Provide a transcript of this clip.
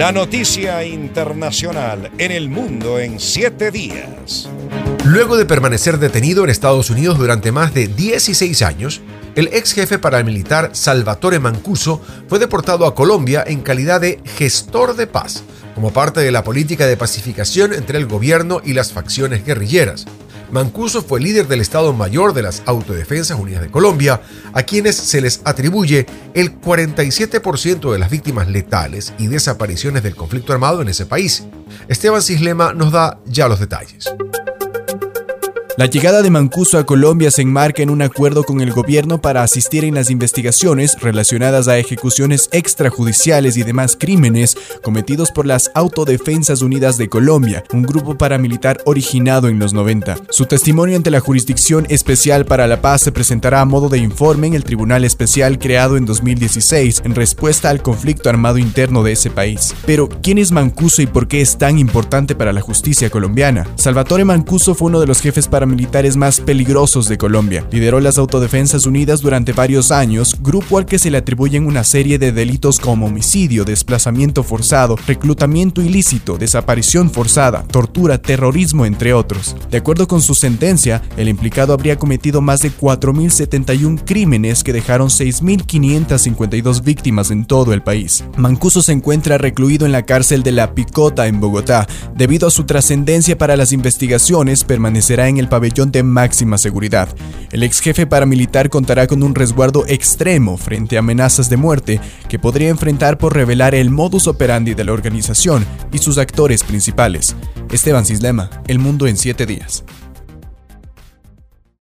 La noticia internacional en el mundo en siete días. Luego de permanecer detenido en Estados Unidos durante más de 16 años, el ex jefe paramilitar Salvatore Mancuso fue deportado a Colombia en calidad de gestor de paz, como parte de la política de pacificación entre el gobierno y las facciones guerrilleras. Mancuso fue líder del Estado Mayor de las Autodefensas Unidas de Colombia, a quienes se les atribuye el 47% de las víctimas letales y desapariciones del conflicto armado en ese país. Esteban Cislema nos da ya los detalles. La llegada de Mancuso a Colombia se enmarca en un acuerdo con el gobierno para asistir en las investigaciones relacionadas a ejecuciones extrajudiciales y demás crímenes cometidos por las Autodefensas Unidas de Colombia, un grupo paramilitar originado en los 90. Su testimonio ante la Jurisdicción Especial para la Paz se presentará a modo de informe en el Tribunal Especial creado en 2016 en respuesta al conflicto armado interno de ese país. Pero, ¿quién es Mancuso y por qué es tan importante para la justicia colombiana? Salvatore Mancuso fue uno de los jefes paramilitares militares más peligrosos de Colombia. Lideró las Autodefensas Unidas durante varios años, grupo al que se le atribuyen una serie de delitos como homicidio, desplazamiento forzado, reclutamiento ilícito, desaparición forzada, tortura, terrorismo, entre otros. De acuerdo con su sentencia, el implicado habría cometido más de 4.071 crímenes que dejaron 6.552 víctimas en todo el país. Mancuso se encuentra recluido en la cárcel de La Picota en Bogotá. Debido a su trascendencia para las investigaciones, permanecerá en el pabellón de máxima seguridad. El ex jefe paramilitar contará con un resguardo extremo frente a amenazas de muerte que podría enfrentar por revelar el modus operandi de la organización y sus actores principales. Esteban Cislema, El Mundo en 7 días.